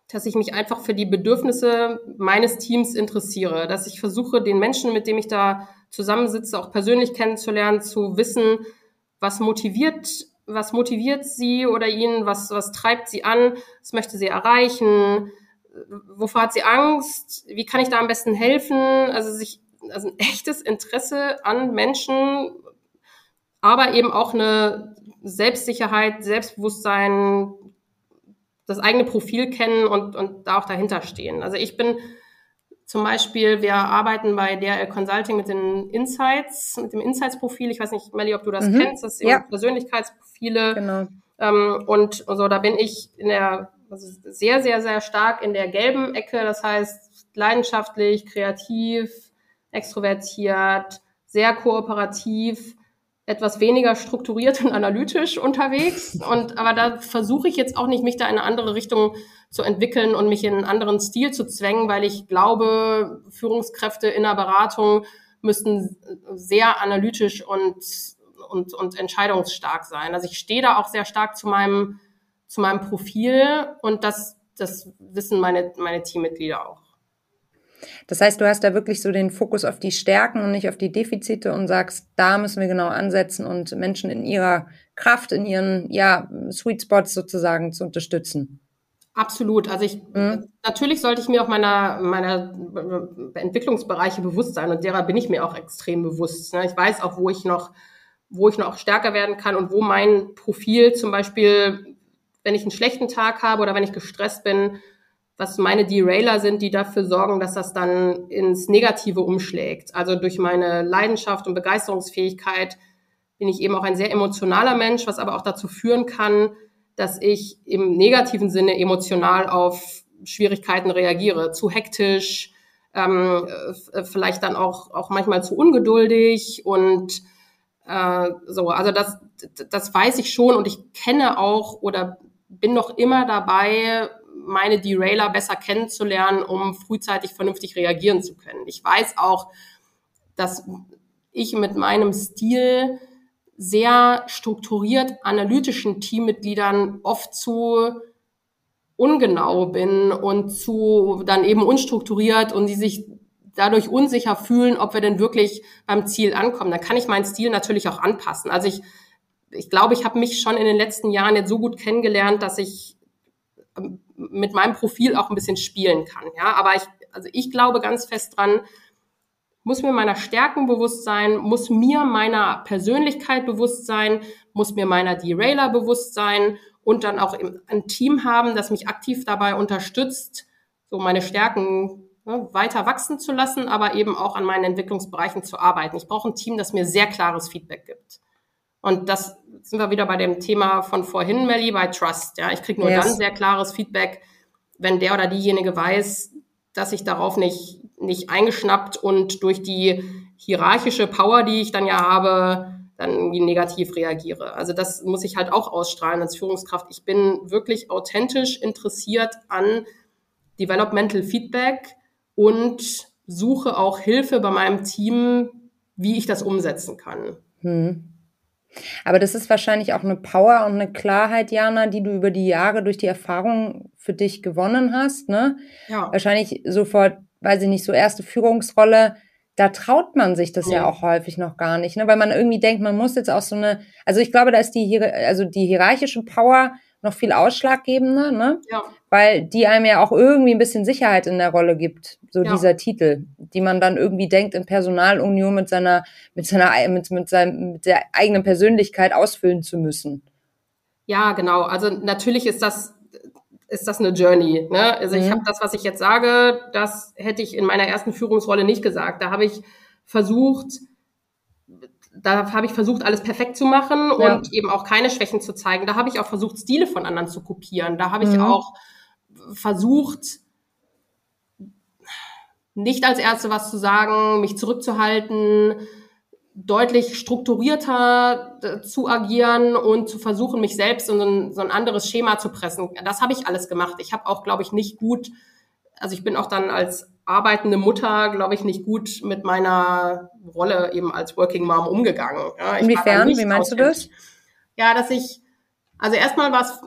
S1: dass ich mich einfach für die Bedürfnisse meines Teams interessiere, dass ich versuche, den Menschen, mit dem ich da zusammensitze, auch persönlich kennenzulernen, zu wissen, was motiviert, was motiviert sie oder ihn, was, was treibt sie an, was möchte sie erreichen, wovor hat sie Angst? Wie kann ich da am besten helfen? Also sich, also ein echtes Interesse an Menschen, aber eben auch eine Selbstsicherheit, Selbstbewusstsein, das eigene Profil kennen und, und da auch dahinter stehen. Also ich bin zum Beispiel, wir arbeiten bei DRL Consulting mit den Insights, mit dem Insights-Profil. Ich weiß nicht, Melly, ob du das mhm. kennst. Das sind ja. Persönlichkeitsprofile. Genau. Ähm, und so, da bin ich in der also sehr, sehr, sehr stark in der gelben Ecke. Das heißt, leidenschaftlich, kreativ, extrovertiert, sehr kooperativ, etwas weniger strukturiert und analytisch unterwegs. Und aber da versuche ich jetzt auch nicht, mich da in eine andere Richtung zu entwickeln und mich in einen anderen Stil zu zwängen, weil ich glaube, Führungskräfte in der Beratung müssten sehr analytisch und und, und entscheidungsstark sein. Also ich stehe da auch sehr stark zu meinem, zu meinem Profil und das, das wissen meine, meine Teammitglieder auch.
S3: Das heißt, du hast da wirklich so den Fokus auf die Stärken und nicht auf die Defizite und sagst, da müssen wir genau ansetzen und Menschen in ihrer Kraft, in ihren ja, Sweet Spots sozusagen zu unterstützen.
S1: Absolut. Also ich mhm. natürlich sollte ich mir auch meiner meiner Entwicklungsbereiche bewusst sein und derer bin ich mir auch extrem bewusst. Ne? Ich weiß auch, wo ich noch wo ich noch stärker werden kann und wo mein Profil zum Beispiel, wenn ich einen schlechten Tag habe oder wenn ich gestresst bin, was meine Derailer sind, die dafür sorgen, dass das dann ins Negative umschlägt. Also durch meine Leidenschaft und Begeisterungsfähigkeit bin ich eben auch ein sehr emotionaler Mensch, was aber auch dazu führen kann, dass ich im negativen Sinne emotional auf Schwierigkeiten reagiere. Zu hektisch, ähm, vielleicht dann auch, auch manchmal zu ungeduldig und äh, so. Also das, das weiß ich schon und ich kenne auch oder bin noch immer dabei, meine Derailer besser kennenzulernen, um frühzeitig vernünftig reagieren zu können. Ich weiß auch, dass ich mit meinem Stil sehr strukturiert analytischen Teammitgliedern oft zu ungenau bin und zu dann eben unstrukturiert und die sich dadurch unsicher fühlen, ob wir denn wirklich beim Ziel ankommen. Dann kann ich meinen Stil natürlich auch anpassen. Also ich, ich glaube, ich habe mich schon in den letzten Jahren jetzt so gut kennengelernt, dass ich mit meinem Profil auch ein bisschen spielen kann. Ja, aber ich, also ich glaube ganz fest dran, muss mir meiner Stärken bewusst sein, muss mir meiner Persönlichkeit bewusst sein, muss mir meiner Derailer bewusst sein und dann auch ein Team haben, das mich aktiv dabei unterstützt, so meine Stärken ne, weiter wachsen zu lassen, aber eben auch an meinen Entwicklungsbereichen zu arbeiten. Ich brauche ein Team, das mir sehr klares Feedback gibt. Und das sind wir wieder bei dem Thema von vorhin, Melly, bei Trust. Ja, ich kriege nur yes. dann sehr klares Feedback, wenn der oder diejenige weiß, dass ich darauf nicht, nicht eingeschnappt und durch die hierarchische Power, die ich dann ja habe, dann irgendwie negativ reagiere. Also das muss ich halt auch ausstrahlen als Führungskraft. Ich bin wirklich authentisch interessiert an Developmental Feedback und suche auch Hilfe bei meinem Team, wie ich das umsetzen kann. Hm.
S3: Aber das ist wahrscheinlich auch eine Power und eine Klarheit, Jana, die du über die Jahre durch die Erfahrung für dich gewonnen hast. Ne? Ja. Wahrscheinlich sofort, weiß ich nicht, so erste Führungsrolle, da traut man sich das ja. ja auch häufig noch gar nicht, ne? weil man irgendwie denkt, man muss jetzt auch so eine, also ich glaube, da ist die, also die hierarchische Power noch viel ausschlaggebender, ne? Ja. Weil die einem ja auch irgendwie ein bisschen Sicherheit in der Rolle gibt, so ja. dieser Titel, die man dann irgendwie denkt, in Personalunion mit seiner, mit seiner, mit, mit seinem, mit der eigenen Persönlichkeit ausfüllen zu müssen.
S1: Ja, genau. Also natürlich ist das, ist das eine Journey. Ne? Also mhm. ich habe das, was ich jetzt sage, das hätte ich in meiner ersten Führungsrolle nicht gesagt. Da habe ich versucht, da habe ich versucht, alles perfekt zu machen ja. und eben auch keine Schwächen zu zeigen. Da habe ich auch versucht, Stile von anderen zu kopieren. Da habe ich mhm. auch versucht, nicht als Ärzte was zu sagen, mich zurückzuhalten, deutlich strukturierter äh, zu agieren und zu versuchen, mich selbst in so ein, so ein anderes Schema zu pressen. Das habe ich alles gemacht. Ich habe auch, glaube ich, nicht gut, also ich bin auch dann als arbeitende Mutter, glaube ich, nicht gut mit meiner Rolle eben als Working Mom umgegangen.
S3: Ja, Inwiefern? Wie meinst du das?
S1: Ja, dass ich, also erstmal war es,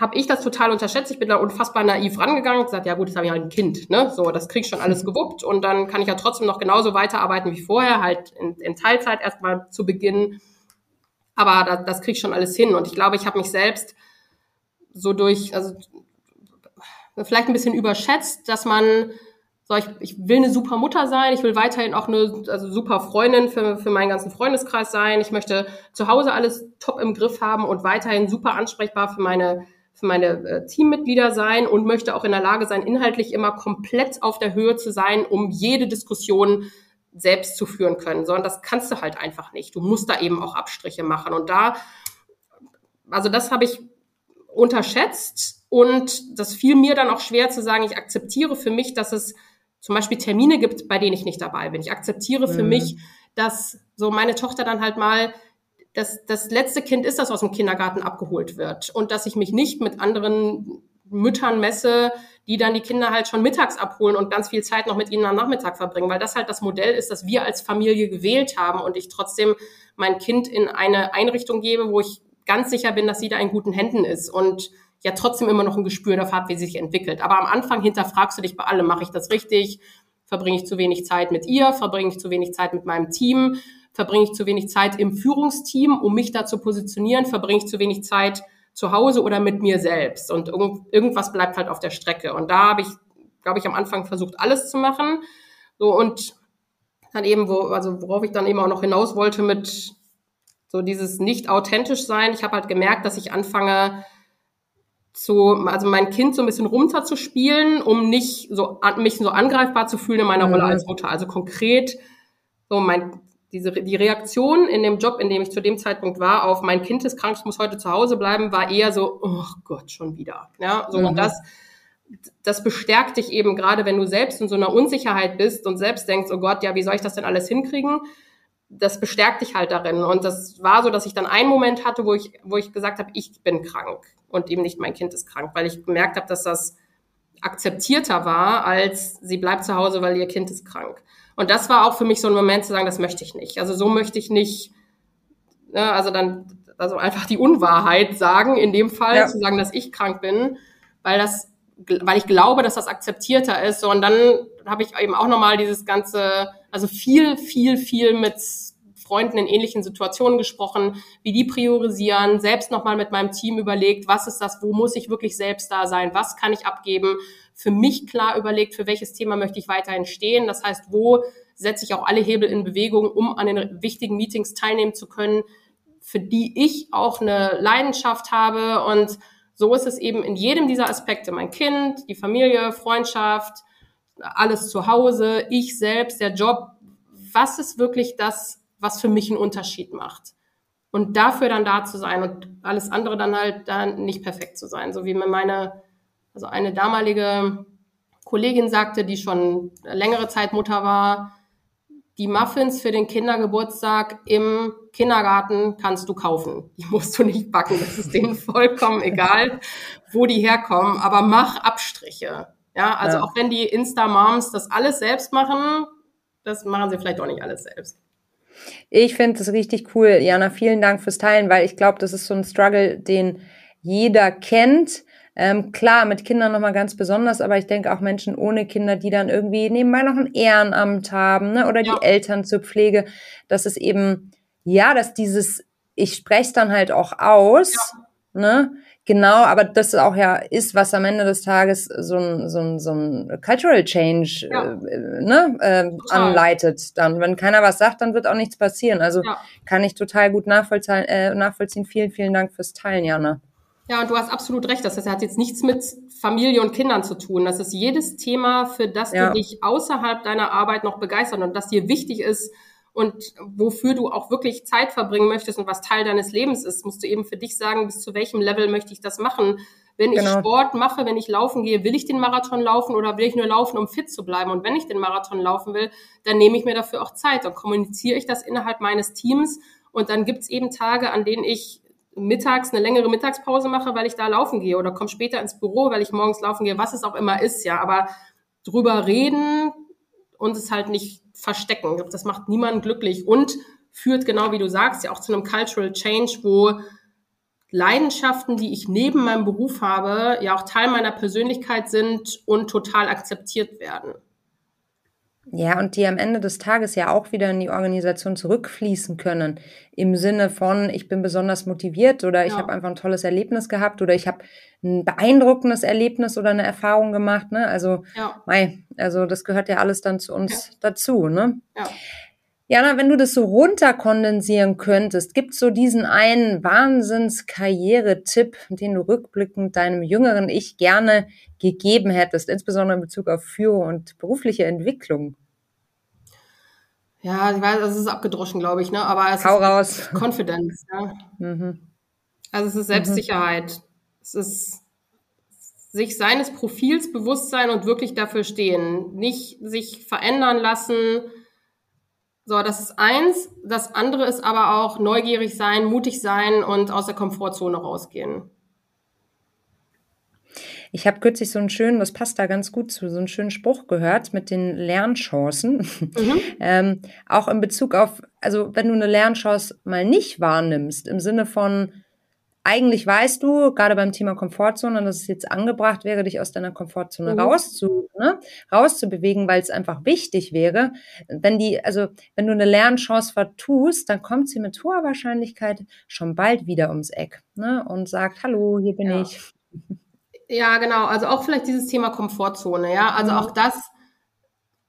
S1: habe ich das total unterschätzt. Ich bin da unfassbar naiv rangegangen und gesagt, ja gut, jetzt habe ich halt ein Kind, ne? So, das krieg ich schon alles gewuppt und dann kann ich ja trotzdem noch genauso weiterarbeiten wie vorher, halt in, in Teilzeit erstmal zu Beginn. Aber das, das krieg ich schon alles hin. Und ich glaube, ich habe mich selbst so durch, also vielleicht ein bisschen überschätzt, dass man so, ich, ich will eine super Mutter sein, ich will weiterhin auch eine also super Freundin für, für meinen ganzen Freundeskreis sein, ich möchte zu Hause alles top im Griff haben und weiterhin super ansprechbar für meine, für meine äh, Teammitglieder sein und möchte auch in der Lage sein, inhaltlich immer komplett auf der Höhe zu sein, um jede Diskussion selbst zu führen können, sondern das kannst du halt einfach nicht. Du musst da eben auch Abstriche machen und da, also das habe ich unterschätzt und das fiel mir dann auch schwer zu sagen, ich akzeptiere für mich, dass es zum Beispiel Termine gibt, bei denen ich nicht dabei bin. Ich akzeptiere für mhm. mich, dass so meine Tochter dann halt mal das, das letzte Kind ist, das aus dem Kindergarten abgeholt wird und dass ich mich nicht mit anderen Müttern messe, die dann die Kinder halt schon mittags abholen und ganz viel Zeit noch mit ihnen am Nachmittag verbringen, weil das halt das Modell ist, das wir als Familie gewählt haben und ich trotzdem mein Kind in eine Einrichtung gebe, wo ich ganz sicher bin, dass sie da in guten Händen ist und ja trotzdem immer noch ein Gespür dafür hat, wie sie sich entwickelt. Aber am Anfang hinterfragst du dich bei allem, mache ich das richtig? Verbringe ich zu wenig Zeit mit ihr? Verbringe ich zu wenig Zeit mit meinem Team? Verbringe ich zu wenig Zeit im Führungsteam, um mich da zu positionieren? Verbringe ich zu wenig Zeit zu Hause oder mit mir selbst? Und irgend, irgendwas bleibt halt auf der Strecke. Und da habe ich, glaube ich, am Anfang versucht, alles zu machen. So und dann eben, wo, also worauf ich dann eben auch noch hinaus wollte mit so dieses nicht authentisch sein. Ich habe halt gemerkt, dass ich anfange, zu, also mein Kind so ein bisschen runterzuspielen, um nicht so mich so angreifbar zu fühlen in meiner mhm. Rolle als Mutter. Also konkret so mein diese die Reaktion in dem Job, in dem ich zu dem Zeitpunkt war, auf mein Kind ist krank, ich muss heute zu Hause bleiben, war eher so, oh Gott, schon wieder. Ja, so mhm. und das das bestärkt dich eben gerade, wenn du selbst in so einer Unsicherheit bist und selbst denkst, oh Gott, ja, wie soll ich das denn alles hinkriegen? Das bestärkt dich halt darin. Und das war so, dass ich dann einen Moment hatte, wo ich, wo ich gesagt habe, ich bin krank und eben nicht mein Kind ist krank, weil ich gemerkt habe, dass das akzeptierter war, als sie bleibt zu Hause, weil ihr Kind ist krank. Und das war auch für mich so ein Moment zu sagen, das möchte ich nicht. Also so möchte ich nicht, ne, also dann, also einfach die Unwahrheit sagen, in dem Fall ja. zu sagen, dass ich krank bin, weil das, weil ich glaube, dass das akzeptierter ist. So, und dann habe ich eben auch nochmal dieses ganze, also viel, viel, viel mit Freunden in ähnlichen Situationen gesprochen, wie die priorisieren, selbst nochmal mit meinem Team überlegt, was ist das, wo muss ich wirklich selbst da sein, was kann ich abgeben, für mich klar überlegt, für welches Thema möchte ich weiterhin stehen. Das heißt, wo setze ich auch alle Hebel in Bewegung, um an den wichtigen Meetings teilnehmen zu können, für die ich auch eine Leidenschaft habe. Und so ist es eben in jedem dieser Aspekte. Mein Kind, die Familie, Freundschaft, alles zu Hause, ich selbst, der Job. Was ist wirklich das, was für mich einen Unterschied macht. Und dafür dann da zu sein und alles andere dann halt dann nicht perfekt zu sein. So wie mir meine, also eine damalige Kollegin sagte, die schon längere Zeit Mutter war, die Muffins für den Kindergeburtstag im Kindergarten kannst du kaufen. Die musst du nicht backen. Das ist denen vollkommen egal, wo die herkommen. Aber mach Abstriche. Ja, also ja. auch wenn die Insta-Moms das alles selbst machen, das machen sie vielleicht auch nicht alles selbst.
S3: Ich finde es richtig cool. Jana, vielen Dank fürs Teilen, weil ich glaube, das ist so ein Struggle, den jeder kennt. Ähm, klar, mit Kindern nochmal ganz besonders, aber ich denke auch Menschen ohne Kinder, die dann irgendwie nebenbei noch ein Ehrenamt haben, ne? oder ja. die Eltern zur Pflege, dass es eben, ja, dass dieses, ich spreche es dann halt auch aus, ja. ne? Genau, aber das auch ja ist, was am Ende des Tages so ein, so ein, so ein Cultural Change ja. äh, ne, äh, anleitet. Dann, wenn keiner was sagt, dann wird auch nichts passieren. Also kann ich total gut nachvollziehen, äh, nachvollziehen. Vielen, vielen Dank fürs Teilen, Jana.
S1: Ja, und du hast absolut recht. Das hat jetzt nichts mit Familie und Kindern zu tun. Das ist jedes Thema, für das ja. du dich außerhalb deiner Arbeit noch begeistert und das dir wichtig ist, und wofür du auch wirklich Zeit verbringen möchtest und was Teil deines Lebens ist, musst du eben für dich sagen, bis zu welchem Level möchte ich das machen. Wenn ich genau. Sport mache, wenn ich laufen gehe, will ich den Marathon laufen oder will ich nur laufen, um fit zu bleiben? Und wenn ich den Marathon laufen will, dann nehme ich mir dafür auch Zeit. Dann kommuniziere ich das innerhalb meines Teams und dann gibt's eben Tage, an denen ich mittags eine längere Mittagspause mache, weil ich da laufen gehe oder komme später ins Büro, weil ich morgens laufen gehe, was es auch immer ist, ja. Aber drüber reden und es halt nicht verstecken. Das macht niemanden glücklich und führt genau wie du sagst ja auch zu einem Cultural Change, wo Leidenschaften, die ich neben meinem Beruf habe, ja auch Teil meiner Persönlichkeit sind und total akzeptiert werden.
S3: Ja, und die am Ende des Tages ja auch wieder in die Organisation zurückfließen können. Im Sinne von, ich bin besonders motiviert oder ich ja. habe einfach ein tolles Erlebnis gehabt oder ich habe ein beeindruckendes Erlebnis oder eine Erfahrung gemacht. Ne? Also, ja. mei, also das gehört ja alles dann zu uns ja. dazu. Ne? Ja. Jana, wenn du das so runterkondensieren könntest, gibt es so diesen einen Wahnsinns-Karriere-Tipp, den du rückblickend deinem jüngeren Ich gerne gegeben hättest, insbesondere in Bezug auf Führung und berufliche Entwicklung?
S1: Ja, ich weiß, es ist abgedroschen, glaube ich, ne? Aber es
S3: Hau
S1: ist
S3: raus.
S1: Confidence, ja. Mhm. Also es ist Selbstsicherheit. Mhm. Es ist sich seines Profils bewusst sein und wirklich dafür stehen. Nicht sich verändern lassen, so, das ist eins. Das andere ist aber auch neugierig sein, mutig sein und aus der Komfortzone rausgehen.
S3: Ich habe kürzlich so einen schönen, das passt da ganz gut zu, so einen schönen Spruch gehört mit den Lernchancen. Mhm. ähm, auch in Bezug auf, also wenn du eine Lernchance mal nicht wahrnimmst, im Sinne von, eigentlich weißt du, gerade beim Thema Komfortzone, dass es jetzt angebracht wäre, dich aus deiner Komfortzone mhm. rauszu, ne, rauszubewegen, weil es einfach wichtig wäre. Wenn die, also wenn du eine Lernchance vertust, dann kommt sie mit hoher Wahrscheinlichkeit schon bald wieder ums Eck ne, und sagt, hallo, hier bin ja. ich.
S1: Ja, genau. Also auch vielleicht dieses Thema Komfortzone, ja. Also mhm. auch das,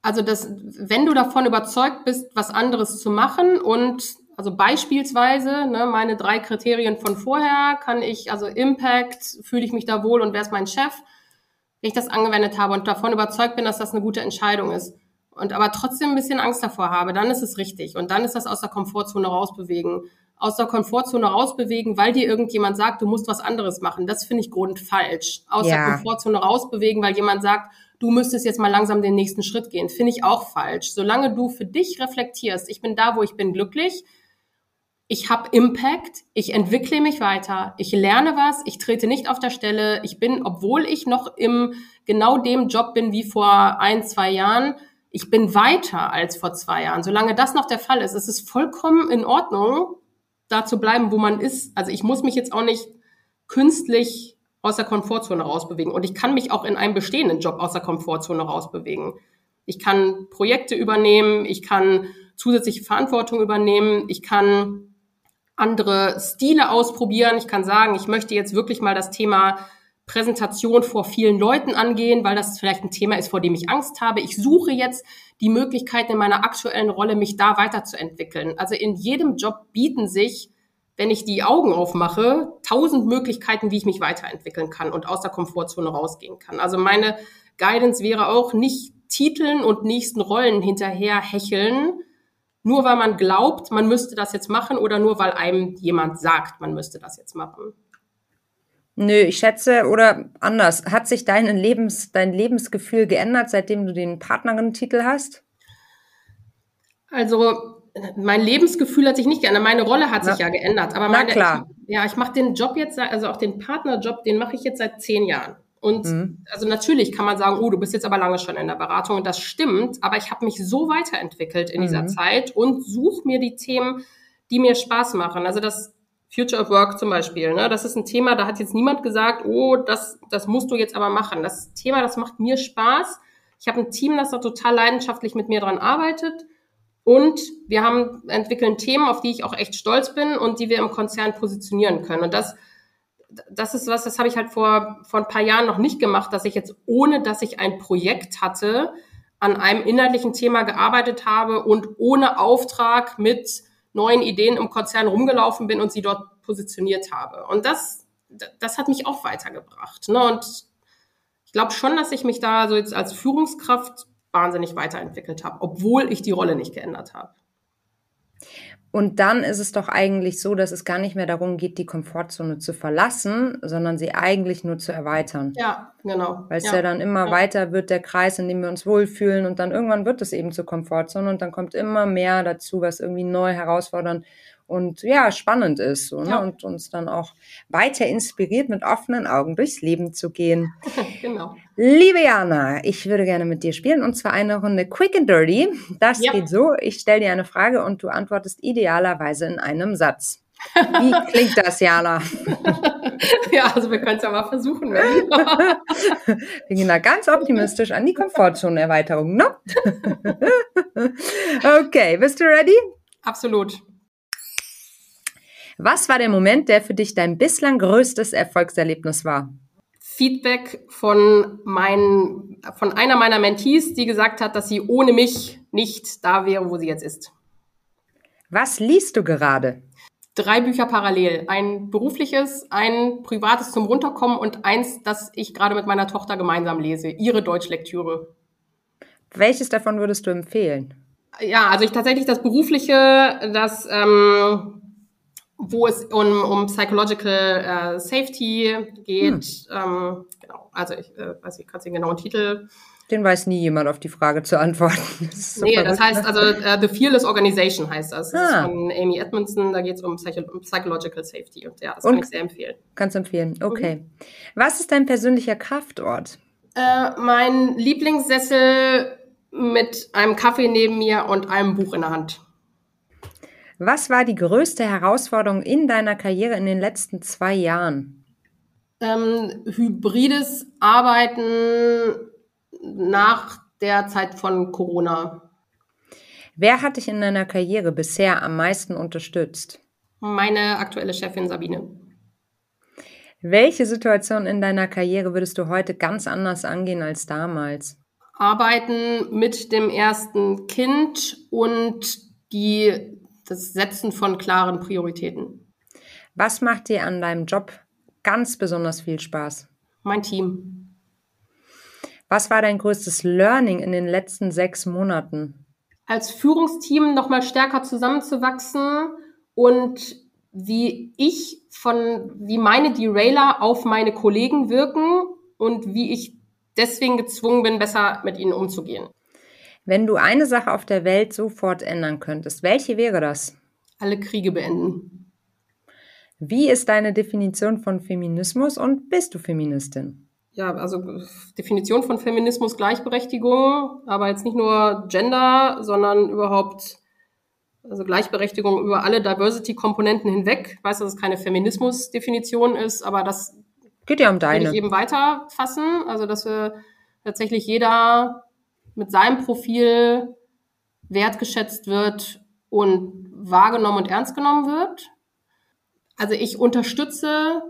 S1: also das, wenn du davon überzeugt bist, was anderes zu machen und also beispielsweise, ne, meine drei Kriterien von vorher, kann ich, also Impact, fühle ich mich da wohl und wer ist mein Chef, wenn ich das angewendet habe und davon überzeugt bin, dass das eine gute Entscheidung ist und aber trotzdem ein bisschen Angst davor habe, dann ist es richtig und dann ist das aus der Komfortzone rausbewegen. Aus der Komfortzone rausbewegen, weil dir irgendjemand sagt, du musst was anderes machen. Das finde ich grundfalsch. Aus ja. der Komfortzone rausbewegen, weil jemand sagt, du müsstest jetzt mal langsam den nächsten Schritt gehen. Finde ich auch falsch. Solange du für dich reflektierst, ich bin da, wo ich bin, glücklich, ich habe Impact, ich entwickle mich weiter, ich lerne was, ich trete nicht auf der Stelle, ich bin, obwohl ich noch im genau dem Job bin wie vor ein, zwei Jahren, ich bin weiter als vor zwei Jahren. Solange das noch der Fall ist, ist es vollkommen in Ordnung, da zu bleiben, wo man ist. Also ich muss mich jetzt auch nicht künstlich aus der Komfortzone rausbewegen und ich kann mich auch in einem bestehenden Job aus der Komfortzone rausbewegen. Ich kann Projekte übernehmen, ich kann zusätzliche Verantwortung übernehmen, ich kann andere Stile ausprobieren. Ich kann sagen, ich möchte jetzt wirklich mal das Thema Präsentation vor vielen Leuten angehen, weil das vielleicht ein Thema ist, vor dem ich Angst habe. Ich suche jetzt die Möglichkeiten in meiner aktuellen Rolle, mich da weiterzuentwickeln. Also in jedem Job bieten sich, wenn ich die Augen aufmache, tausend Möglichkeiten, wie ich mich weiterentwickeln kann und aus der Komfortzone rausgehen kann. Also meine Guidance wäre auch nicht Titeln und nächsten Rollen hinterher hecheln, nur weil man glaubt, man müsste das jetzt machen oder nur weil einem jemand sagt, man müsste das jetzt machen?
S3: Nö, ich schätze, oder anders, hat sich dein, Lebens, dein Lebensgefühl geändert, seitdem du den Partnerin-Titel hast?
S1: Also, mein Lebensgefühl hat sich nicht geändert, meine Rolle hat Na, sich ja geändert. Aber meine,
S3: na klar.
S1: Ich, ja, ich mache den Job jetzt, also auch den Partnerjob, den mache ich jetzt seit zehn Jahren. Und mhm. also natürlich kann man sagen, oh, du bist jetzt aber lange schon in der Beratung und das stimmt, aber ich habe mich so weiterentwickelt in mhm. dieser Zeit und suche mir die Themen, die mir Spaß machen. Also das Future of Work zum Beispiel, ne? das ist ein Thema, da hat jetzt niemand gesagt, oh, das, das musst du jetzt aber machen. Das Thema, das macht mir Spaß. Ich habe ein Team, das da total leidenschaftlich mit mir dran arbeitet. Und wir haben entwickeln Themen, auf die ich auch echt stolz bin und die wir im Konzern positionieren können. Und das das ist was, das habe ich halt vor, vor ein paar Jahren noch nicht gemacht, dass ich jetzt, ohne dass ich ein Projekt hatte, an einem inhaltlichen Thema gearbeitet habe und ohne Auftrag mit neuen Ideen im Konzern rumgelaufen bin und sie dort positioniert habe. Und das, das hat mich auch weitergebracht. Ne? Und ich glaube schon, dass ich mich da so jetzt als Führungskraft wahnsinnig weiterentwickelt habe, obwohl ich die Rolle nicht geändert habe.
S3: Und dann ist es doch eigentlich so, dass es gar nicht mehr darum geht, die Komfortzone zu verlassen, sondern sie eigentlich nur zu erweitern.
S1: Ja, genau.
S3: Weil es
S1: ja.
S3: ja. dann immer ja. weiter wird, der Kreis, in dem wir uns wohlfühlen. Und dann irgendwann wird es eben zur Komfortzone und dann kommt immer mehr dazu, was irgendwie neu herausfordernd und ja, spannend ist so, ne? ja. und uns dann auch weiter inspiriert, mit offenen Augen durchs Leben zu gehen.
S1: genau.
S3: Liebe Jana, ich würde gerne mit dir spielen und zwar eine Runde Quick and Dirty. Das ja. geht so, ich stelle dir eine Frage und du antwortest idealerweise in einem Satz. Wie klingt das, Jana?
S1: ja, also wir können es ja mal versuchen. wir
S3: gehen da ganz optimistisch an die Komfortzone-Erweiterung, ne? okay, bist du ready?
S1: Absolut.
S3: Was war der Moment, der für dich dein bislang größtes Erfolgserlebnis war?
S1: Feedback von meinen, von einer meiner Mentees, die gesagt hat, dass sie ohne mich nicht da wäre, wo sie jetzt ist.
S3: Was liest du gerade?
S1: Drei Bücher parallel. Ein berufliches, ein privates zum Runterkommen und eins, das ich gerade mit meiner Tochter gemeinsam lese. Ihre Deutschlektüre.
S3: Welches davon würdest du empfehlen?
S1: Ja, also ich tatsächlich das berufliche, das ähm, wo es um, um Psychological äh, Safety geht. Hm. Ähm, genau, also ich äh, weiß nicht, ich kann den genauen Titel
S3: Den weiß nie jemand auf die Frage zu antworten.
S1: Das nee, das heißt, also uh, The Fearless Organization heißt das. Das ah. ist von Amy Edmondson, da geht es um, Psycho um, Psychological Safety. Und ja, das und kann ich sehr empfehlen.
S3: Kannst du empfehlen, okay. Mhm. Was ist dein persönlicher Kraftort?
S1: Äh, mein Lieblingssessel mit einem Kaffee neben mir und einem Buch in der Hand.
S3: Was war die größte Herausforderung in deiner Karriere in den letzten zwei Jahren?
S1: Ähm, hybrides Arbeiten nach der Zeit von Corona.
S3: Wer hat dich in deiner Karriere bisher am meisten unterstützt?
S1: Meine aktuelle Chefin Sabine.
S3: Welche Situation in deiner Karriere würdest du heute ganz anders angehen als damals?
S1: Arbeiten mit dem ersten Kind und die, das Setzen von klaren Prioritäten.
S3: Was macht dir an deinem Job ganz besonders viel Spaß?
S1: Mein Team.
S3: Was war dein größtes Learning in den letzten sechs Monaten?
S1: Als Führungsteam nochmal stärker zusammenzuwachsen und wie ich von, wie meine Derailer auf meine Kollegen wirken und wie ich deswegen gezwungen bin, besser mit ihnen umzugehen.
S3: Wenn du eine Sache auf der Welt sofort ändern könntest, welche wäre das?
S1: Alle Kriege beenden.
S3: Wie ist deine Definition von Feminismus und bist du Feministin?
S1: Ja, also Definition von Feminismus Gleichberechtigung, aber jetzt nicht nur Gender, sondern überhaupt also Gleichberechtigung über alle Diversity-Komponenten hinweg. Ich weiß, dass es keine Feminismus-Definition ist, aber das
S3: geht ja um deine.
S1: Will ich eben weiterfassen. Also, dass wir tatsächlich jeder mit seinem Profil wertgeschätzt wird und wahrgenommen und ernst genommen wird. Also ich unterstütze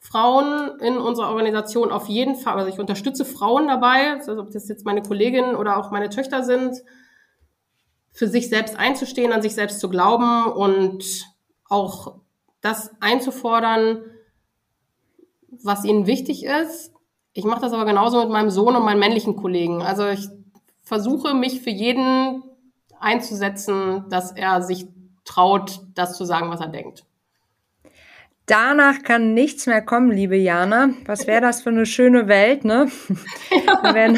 S1: Frauen in unserer Organisation auf jeden Fall. Also ich unterstütze Frauen dabei, also ob das jetzt meine Kolleginnen oder auch meine Töchter sind, für sich selbst einzustehen, an sich selbst zu glauben und auch das einzufordern, was ihnen wichtig ist. Ich mache das aber genauso mit meinem Sohn und meinen männlichen Kollegen. Also ich versuche mich für jeden einzusetzen, dass er sich traut, das zu sagen, was er denkt.
S3: Danach kann nichts mehr kommen, liebe Jana. Was wäre das für eine schöne Welt, ne? Ja. wenn,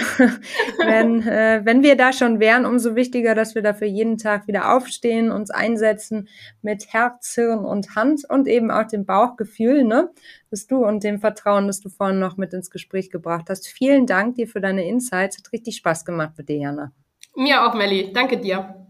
S3: wenn, äh, wenn wir da schon wären, umso wichtiger, dass wir dafür jeden Tag wieder aufstehen, uns einsetzen mit Herz, Hirn und Hand und eben auch dem Bauchgefühl, ne? Dass du und dem Vertrauen, das du vorhin noch mit ins Gespräch gebracht hast. Vielen Dank dir für deine Insights. Hat richtig Spaß gemacht mit dir, Jana.
S1: Mir auch, Melli. Danke dir.